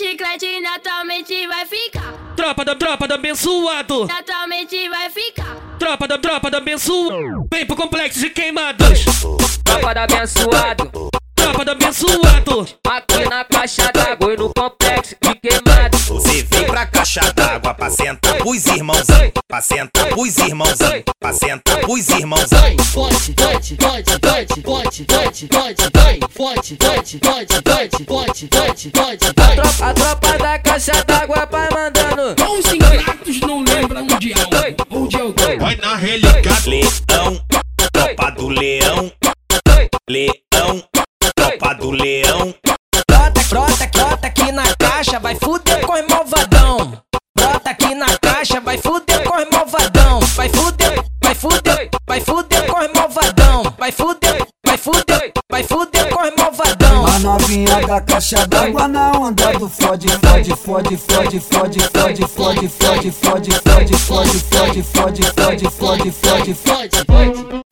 chiclete, naturalmente vai ficar. Tropa da tropa do abençoado. Naturalmente vai ficar. Tropa da tropa do abençoado. Vem pro complexo de queimados. Tropa da abençoado. Tropa do abençoado. Aqui na caixa d'água e no complexo de queimado. Você vem pra caixa d'água pra sentar pros irmãozão. Pra sentar pros irmãozão. Pra sentar pros irmãozão. Forte, forte, forte, forte, forte, forte, forte, forte, forte, forte, forte, forte, forte, forte, A tropa, a tropa da caixa d'água vai mandando. Os ingratos não lembram de algo, ou de alguém. Vai na relicada. Leão, tropa do leão. Leão, tropa do leão. Brota, brota, brota aqui na caixa, vai fuder com os malvadão. Brota aqui na caixa, vai fuder com os malvadão. Vai fuder, vai fuder, vai fuder com os malvadão. Vai fuder, vai fuder, vai fuder novinha da caixa d'água na onda do fode, fode, fode, fode, fode, fode, fode, fode, fode, fode, fode, fode, fode, fode, fode, fode, fode, forte.